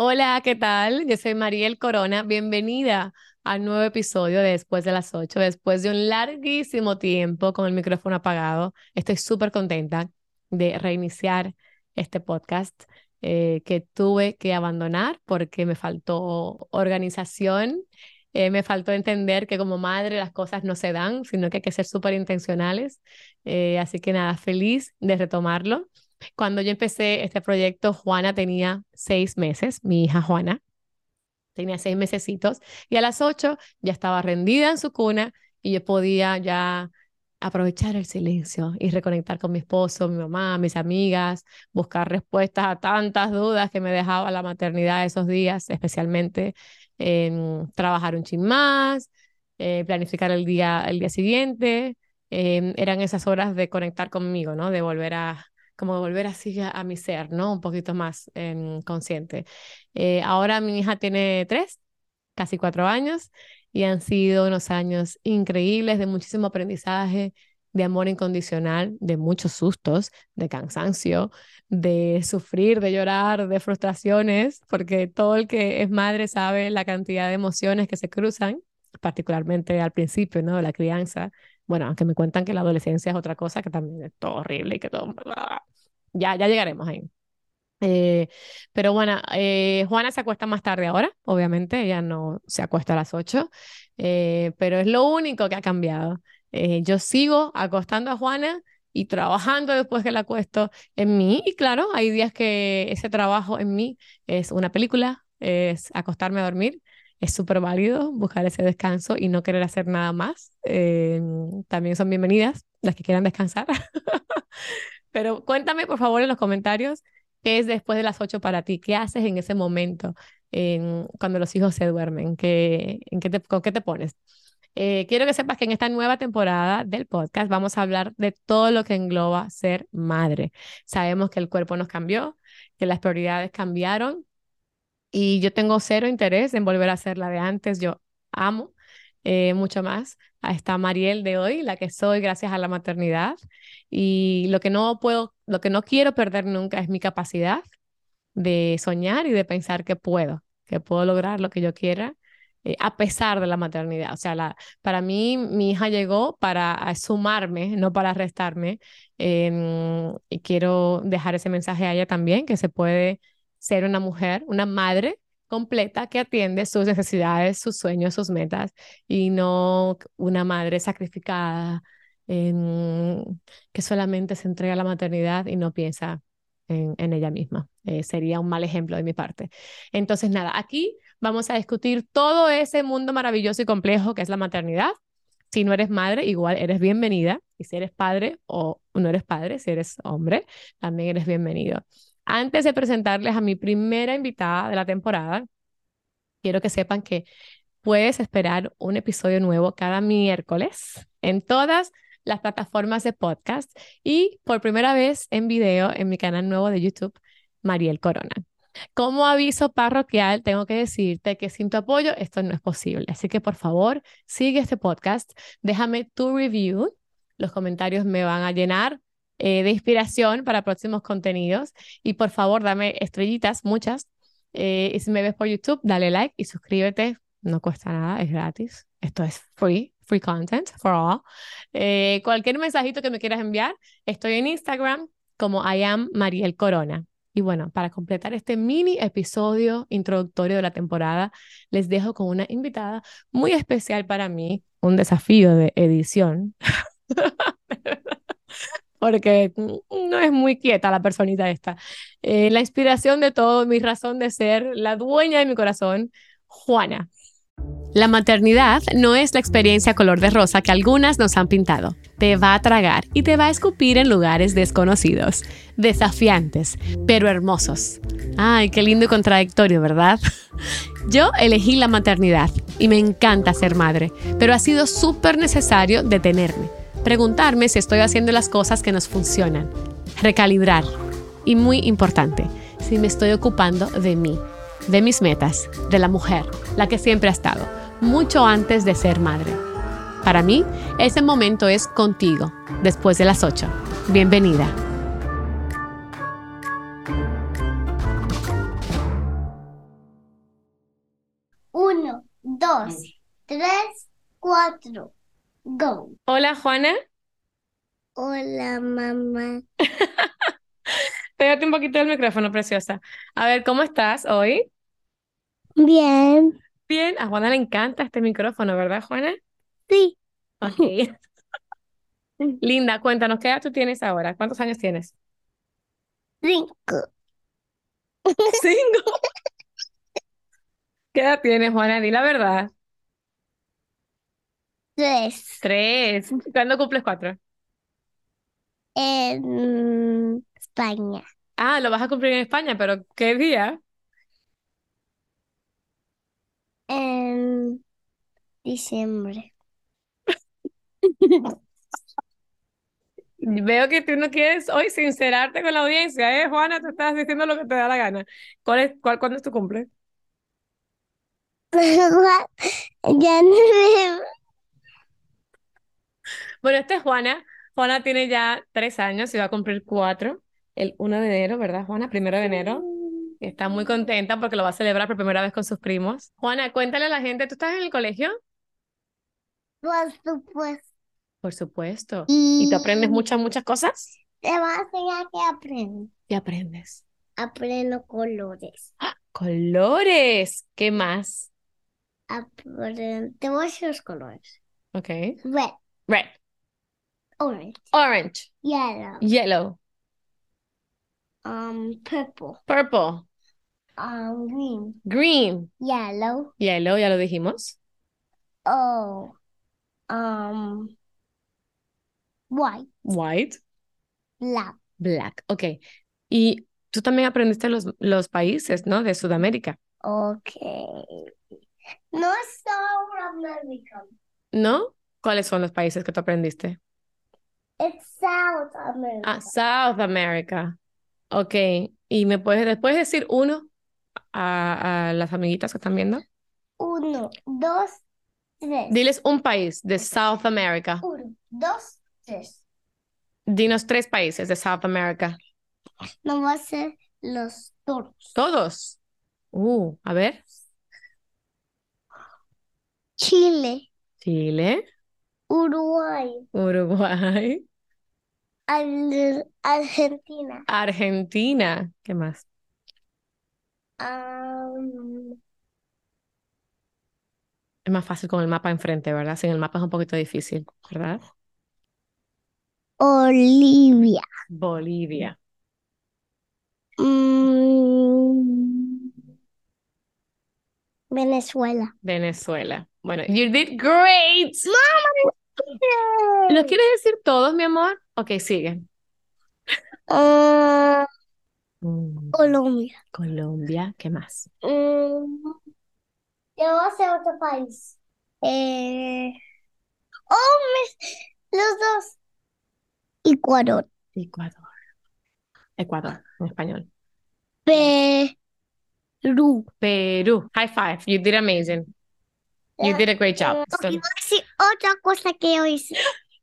Hola, ¿qué tal? Yo soy Mariel Corona. Bienvenida al nuevo episodio de Después de las 8. Después de un larguísimo tiempo con el micrófono apagado, estoy súper contenta de reiniciar este podcast eh, que tuve que abandonar porque me faltó organización, eh, me faltó entender que como madre las cosas no se dan, sino que hay que ser súper intencionales. Eh, así que nada, feliz de retomarlo. Cuando yo empecé este proyecto, Juana tenía seis meses, mi hija Juana tenía seis mesecitos, y a las ocho ya estaba rendida en su cuna y yo podía ya aprovechar el silencio y reconectar con mi esposo, mi mamá, mis amigas, buscar respuestas a tantas dudas que me dejaba la maternidad esos días, especialmente en trabajar un chin más, eh, planificar el día, el día siguiente. Em, eran esas horas de conectar conmigo, ¿no? De volver a, como volver así a, mi ser, ¿no? Un poquito más em, consciente. Eh, ahora mi hija tiene tres, casi cuatro años, y han sido unos años increíbles de muchísimo aprendizaje, de amor incondicional, de muchos sustos, de cansancio, de sufrir, de llorar, de frustraciones, porque todo el que es madre sabe la cantidad de emociones que se cruzan, particularmente al principio, ¿no? De la crianza. Bueno, aunque me cuentan que la adolescencia es otra cosa que también es todo horrible y que todo... Ya, ya llegaremos ahí. Eh, pero bueno, eh, Juana se acuesta más tarde ahora, obviamente, ella no se acuesta a las 8, eh, pero es lo único que ha cambiado. yo sigo acostando a Juana y trabajando después que la acuesto en mí, y claro, hay días que ese trabajo en mí es una película, es acostarme a dormir, es súper válido buscar ese descanso y no querer hacer nada más. también son bienvenidas las que quieran descansar. Pero cuéntame, por favor, en los comentarios ¿Qué es después de las 8 para ti? ¿Qué haces en ese momento cuando los hijos se duermen? ¿Qué, en qué te, ¿Con qué te pones? Eh, quiero que sepas que en esta nueva temporada del podcast vamos a hablar de todo lo que engloba ser madre. Sabemos que el cuerpo nos cambió, que las prioridades cambiaron y yo tengo cero interés en volver a ser la de antes. Yo amo eh, mucho más a esta Mariel de hoy, la que soy gracias a la maternidad. Y lo que no puedo, lo que no quiero perder nunca es mi capacidad de soñar y de pensar que puedo, que puedo lograr lo que yo quiera. Eh, a pesar de la maternidad. O sea, para mí mi hija llegó para sumarme, no para restarme. Y quiero dejar ese mensaje a ella también, que se puede ser una mujer, una madre completa que atiende sus necesidades, sus sueños, sus metas y no una madre sacrificada que solamente se entrega a la maternidad y no piensa en, ella misma. Eh, sería un mal ejemplo de mi parte. Entonces, nada, aquí vamos a discutir todo ese mundo maravilloso y complejo que es la maternidad. Si no eres madre, igual eres bienvenida. Y si eres padre o no eres padre, si eres hombre, también eres bienvenido. Antes de presentarles a mi primera invitada de la temporada, quiero que sepan que puedes esperar un episodio nuevo cada miércoles en todas las plataformas de podcast y por primera vez en video en mi canal nuevo de YouTube, Mariel Corona. Como aviso parroquial, tengo que decirte que sin tu apoyo esto no es posible. Así que por favor, sigue este podcast, déjame tu review. Los comentarios me van a llenar eh, de inspiración para próximos contenidos. Y por favor, dame estrellitas, muchas. Eh, y si me ves por YouTube, dale like y suscríbete. No cuesta nada, es gratis. Esto es free, free content for all. Eh, cualquier mensajito que me quieras enviar, estoy en Instagram como I am Mariel Corona. Y bueno, para completar este mini episodio introductorio de la temporada, les dejo con una invitada muy especial para mí, un desafío de edición. porque no es muy quieta la personita esta. Eh, la inspiración de todo, mi razón de ser, la dueña de mi corazón, Juana. La maternidad no es la experiencia color de rosa que algunas nos han pintado. Te va a tragar y te va a escupir en lugares desconocidos, desafiantes, pero hermosos. Ay, qué lindo y contradictorio, ¿verdad? Yo elegí la maternidad y me encanta ser madre, pero ha sido súper necesario detenerme preguntarme si estoy haciendo las cosas que nos funcionan, recalibrar y muy importante, si me estoy ocupando de mí, de mis metas, de la mujer, la que siempre ha estado, mucho antes de ser madre. Para mí, ese momento es contigo, después de las 8. Bienvenida. dos, tres, cuatro. Go. Hola, Juana. Hola, mamá. Pégate un poquito el micrófono, preciosa. A ver, ¿cómo estás hoy? Bien. Bien. A Juana le encanta este micrófono, ¿verdad, Juana? Sí. Ok. Linda, cuéntanos, ¿qué edad tú tienes ahora? ¿Cuántos años tienes? Cinco. Cinco. ¿Qué edad tienes, Juana? Di la verdad. Tres. Tres. ¿Cuándo cumples cuatro? En España. Ah, lo vas a cumplir en España, pero ¿qué día? En diciembre. Veo que tú no quieres hoy sincerarte con la audiencia, ¿eh, Juana? Tú estás diciendo lo que te da la gana. ¿Cuál es, cuál, cuándo es tu cumple? Ya no Bueno, esta es Juana. Juana tiene ya tres años y va a cumplir cuatro el 1 de enero, ¿verdad, Juana? Primero de enero. Y Está muy contenta porque lo va a celebrar por primera vez con sus primos. Juana, cuéntale a la gente, ¿tú estás en el colegio? Por supuesto. Por supuesto. ¿Y tú aprendes Y muchas, muchas cosas? te voy a enseñar que aprendo. ¿Qué aprendes? Aprendo colores. ¡Ah! Colores. ¿Qué más? Aprendo. Te voy a decir los colores. Ok. Red, Red, orange, orange, yellow, yellow, um, purple, purple, um, green, green, yellow, yellow, ya lo dijimos. oh, um, white, White, black. black. Ok. Y tú también aprendiste los, los países, ¿no? De Sudamérica, Okay. No South America. ¿no? ¿Cuáles son los países que tú aprendiste? It's South Ah, America. South America. Ok. ¿Y me puedes después decir uno a, a las amiguitas que están viendo? Uno, dos, tres. Diles un país de South America. Uno, dos, tres. Dinos tres países de South America. No va a ser los toros. Todos. Uh, a ver. Chile, Chile, Uruguay, Uruguay, Al- Argentina, Argentina. ¿Qué más? Es más fácil con el mapa enfrente, ¿verdad? Sin el mapa es un poquito difícil, ¿verdad? Bolivia, Bolivia. mm, Venezuela. Venezuela. Bueno, you did great. ¿Los quieres decir todos, mi amor? Ok, sigue. Ah, Mm, Colombia. Colombia, ¿qué más? Mm, yo voy a hacer otro país. Eh, oh, mis- los dos. Ecuador. Ecuador. Ecuador, en español. Perú. Perú. High five. You did amazing. You did a great job. Ok, So, voy a decir otra cosa que yo hice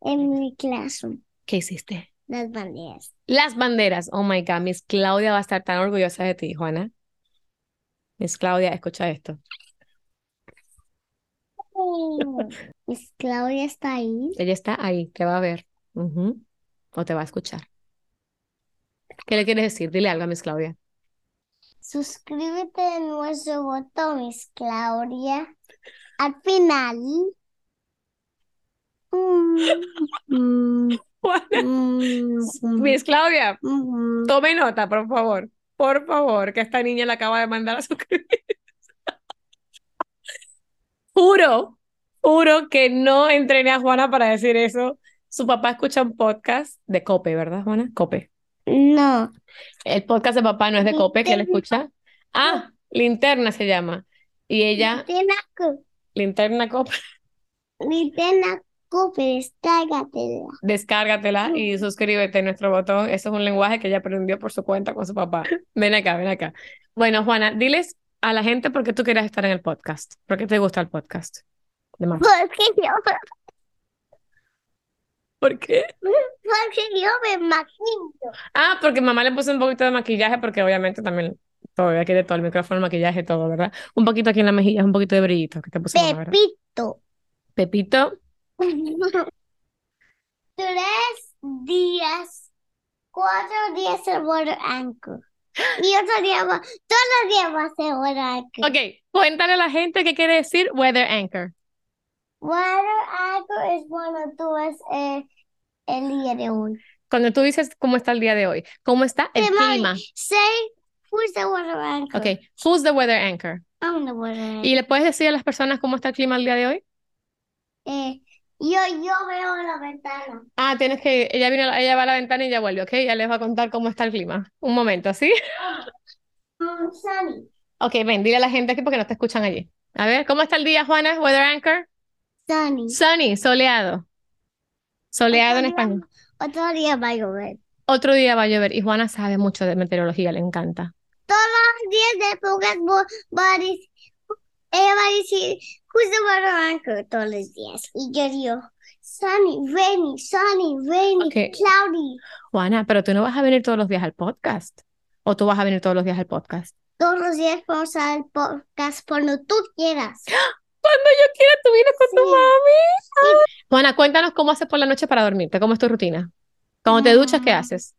en mi clase. ¿qué hiciste? Las banderas. Las banderas. Oh my God, Miss Claudia va a estar tan orgullosa de ti, Juana. Miss Claudia, escucha esto. Miss Claudia está ahí. Ella está ahí, te va a ver. Ujú. O te va a escuchar. ¿Qué le quieres decir? Dile algo a Miss Claudia. Suscríbete a nuestro botón, Miss Claudia. Al final. Mm, mm, mm, Miss Claudia, mm. tome nota, por favor. Por favor, que esta niña le acaba de mandar a suscribir. Juro, juro que no entrené a Juana para decir eso. Su papá escucha un podcast de Cope, ¿verdad, Juana? Cope. No. El podcast de papá no es de Cope, que él escucha. Ah, Linterna se llama. Y ella, Linterna, Cu- Linterna Cope, Linterna Cooper, descárgatela. descárgatela y suscríbete a nuestro botón. Eso es un lenguaje que ella aprendió por su cuenta con su papá. Ven acá, ven acá. Bueno, Juana, diles a la gente por qué tú quieres estar en el podcast. ¿Por qué te gusta el podcast? De. Porque yo, ¿Por qué? porque yo me imagino. Ah, porque mamá le puso un poquito de maquillaje porque obviamente también todo, ya quiere todo, el micrófono, el maquillaje, todo, ¿verdad? Un poquito aquí en la mejilla, un poquito de brillito que te pusimos ahora. Pepito. Pepito, Tres días, cuatro días el water anchor. Y otro día va, todos los días va a ser water anchor. ok, cuéntale a la gente qué quiere decir weather anchor. Water anchor es cuando tú ves eh, el día de hoy. Cuando tú dices cómo está el día de hoy, cómo está el clima. Say, who's the water anchor? Ok, who's the weather anchor? I'm the water anchor. ¿Y le puedes decir a las personas cómo está el clima el día de hoy? Eh, yo, yo veo la ventana. Ah, tienes que, ella viene, ella va a la ventana y ya vuelve, ¿ok? Ya les va a contar cómo está el clima. Un momento, ¿sí? Um, sunny. Ok, ven, dile a la gente aquí porque no te escuchan allí. A ver, ¿cómo está el día, Juana? Weather anchor. Sunny. Sunny, soleado. Soleado en día- español. Otro día va a llover. Otro día va a llover y Juana sabe mucho de meteorología, le encanta. Todos los días de a decir, ella va a decir, who's the water anchor? Todos los días. Y yo digo, sunny, rainy, sunny, rainy, Ok. cloudy. Juana, pero tú no vas a venir todos los días al podcast. ¿O tú vas a venir todos los días al podcast? Todos los días vamos al podcast cuando tú quieras. Cuando yo quiera, tú vienes con tu Sí. mami. Juana, cuéntanos cómo haces por la noche para dormirte. ¿Cómo es tu rutina? Cuando te duchas, ¿qué Mm. haces?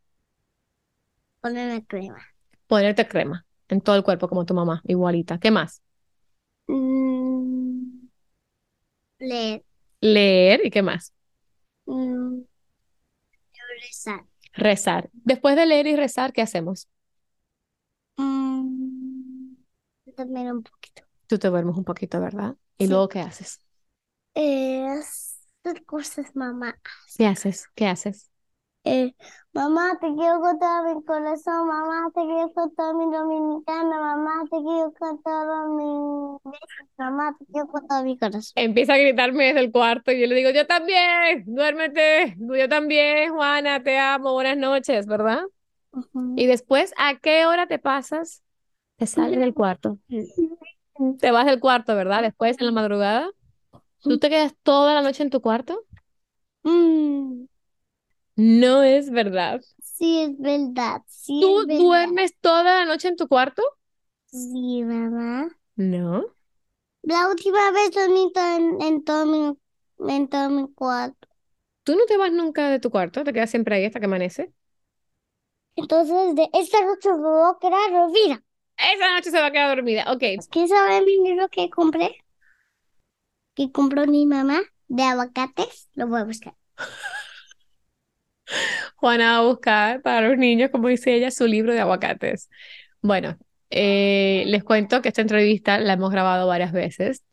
Ponerme crema. Ponerte crema en todo el cuerpo, como tu mamá, igualita. ¿Qué más? Mm, leer. Leer y qué más? Mm, rezar. Rezar. Después de leer y rezar, ¿qué hacemos? Mm, dormir un poquito. Tú te duermes un poquito, ¿verdad? ¿Y Sí. luego qué haces? Eh, hacer cosas, mamá. ¿Qué haces? ¿Qué haces? Eh, mamá, te quiero con todo mi corazón, mamá, te quiero con todo mi dominicana, mamá, te quiero con todo mi mamá, te quiero con todo mi corazón. Empieza a gritarme desde el cuarto y yo le digo, yo también, duérmete, yo también, Juana, te amo, buenas noches, ¿verdad? Y después, ¿a qué hora te pasas? Te sales del cuarto. Te vas del cuarto, ¿verdad? Después, en la madrugada, ¿tú te quedas toda la noche en tu cuarto? Mm, No es verdad. sí, es verdad, sí, ¿Tú es verdad. duermes toda la noche en tu cuarto? Sí, mamá. No. La última vez dormí en, en todo mi, en todo mi cuarto. ¿Tú no te vas nunca de tu cuarto? ¿Te quedas siempre ahí hasta que amanece? Entonces, de esta noche me voy a quedar dormida. Esa noche se va a quedar dormida. Ok. ¿Quieres saber mi libro que compré? Que compró mi mamá de aguacates. Lo voy a buscar. Juana va a buscar para los niños, como dice ella, su libro de aguacates. Bueno, eh, les cuento que esta entrevista la hemos grabado varias veces.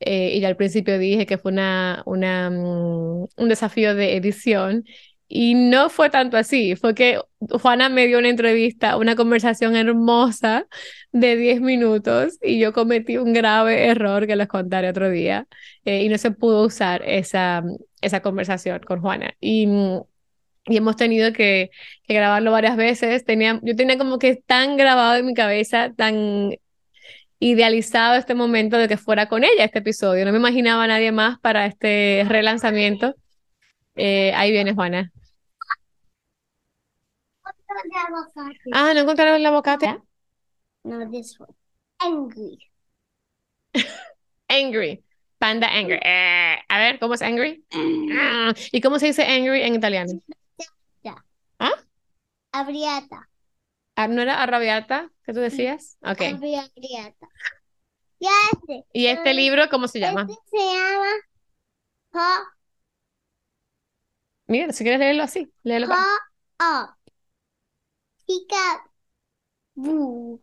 eh, y al principio dije que fue una, una, mm, un desafío de edición. Y no fue tanto así, fue que Juana me dio una entrevista, una conversación hermosa de 10 minutos y yo cometí un grave error que les contaré otro día eh, y no se pudo usar esa, esa conversación con Juana. Y, mm, y hemos tenido que, que grabarlo varias veces. Tenía, yo tenía como que tan grabado en mi cabeza, tan idealizado este momento de que fuera con ella este episodio. No me imaginaba a nadie más para este relanzamiento. Eh, ahí viene Juana. Ah, ¿no encontraron el aguacate? No, this one. Angry. Angry. Panda angry. Eh, a ver, ¿cómo es angry? Ah, ¿Y cómo se dice angry en italiano? Abriata. Ah, ¿No era arrabiata que tú decías? Ok. Abri- Abriata. Ya este. ¿Y este libro cómo se llama? Este se llama Pop Mira, si quieres leerlo así, léelo. para- Up. Pica. Boo.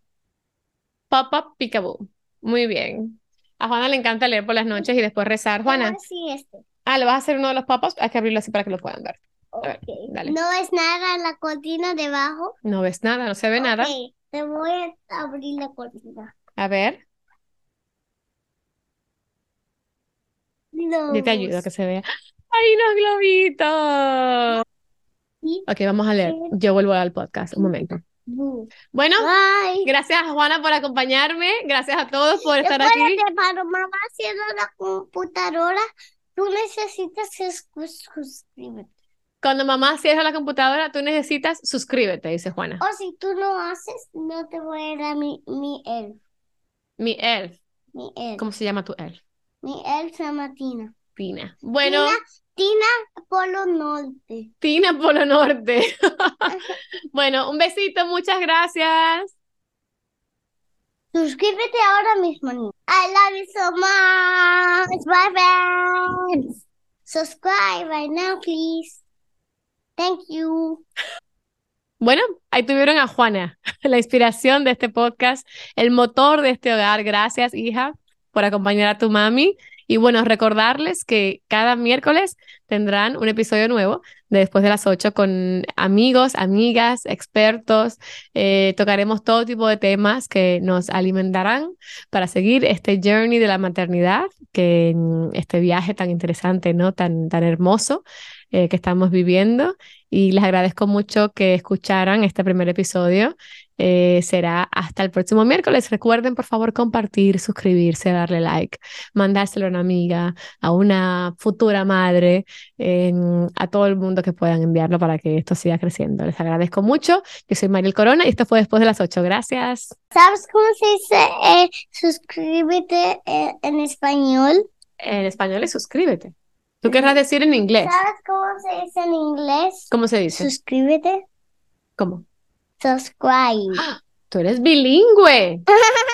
Pop-up Peekaboo. Muy bien. A Juana le encanta leer por las noches y después rezar. Juana, sí este. ah, ¿le vas a hacer uno de los pop-ups? Hay que abrirlo así para que lo puedan ver. Ver, Ok. dale. No es nada la cortina debajo. No ves nada, no se ve nada. Te voy a abrir la cortina. A ver, yo te ayudo a que se vea. ¡Ay, unos globitos! Sí. Ok, vamos a leer. Yo vuelvo al podcast, un momento. Boo. Bueno, Bye. gracias Juana por acompañarme. Gracias a todos por estar aquí. Para mamá haciendo la computadora, tú necesitas sus- suscribirte. Cuando mamá cierra la computadora, tú necesitas suscríbete, dice Juana. O si tú no haces, no te voy a dar mi, mi elf. Mi elf. Mi elf. ¿Cómo se llama tu elf? Mi elf se llama Tina. Tina. Bueno, Tina, Tina Polo Norte. Tina Polo Norte. bueno, un besito, muchas gracias. Suscríbete ahora mismo, niña. I love you so much. Bye, friends. Subscribe right now, please. Thank you. Bueno, ahí tuvieron a Juana, la inspiración de este podcast, el motor de este hogar. Gracias, hija, por acompañar a tu mami. Y bueno, recordarles que cada miércoles tendrán un episodio nuevo de después de las 8 con amigos, amigas, expertos. Eh, tocaremos todo tipo de temas que nos alimentarán para seguir este journey de la maternidad, que este viaje tan interesante, ¿no? Tan, tan hermoso eh, que estamos viviendo. Y les agradezco mucho que escucharan este primer episodio. Eh, será hasta el próximo miércoles. Recuerden, por favor, compartir, suscribirse, darle like, mandárselo a una amiga, a una futura madre, a todo el mundo que puedan enviarlo para que esto siga creciendo. Les agradezco mucho. Yo soy Mariel Corona y esto fue después de las 8. Gracias. ¿Sabes cómo se dice eh, suscríbete en español? En español es suscríbete. ¿Tú querrás decir en inglés? ¿Sabes cómo se dice en inglés? ¿Cómo se dice? Suscríbete. ¿Cómo? Subscribe. Tú eres bilingüe.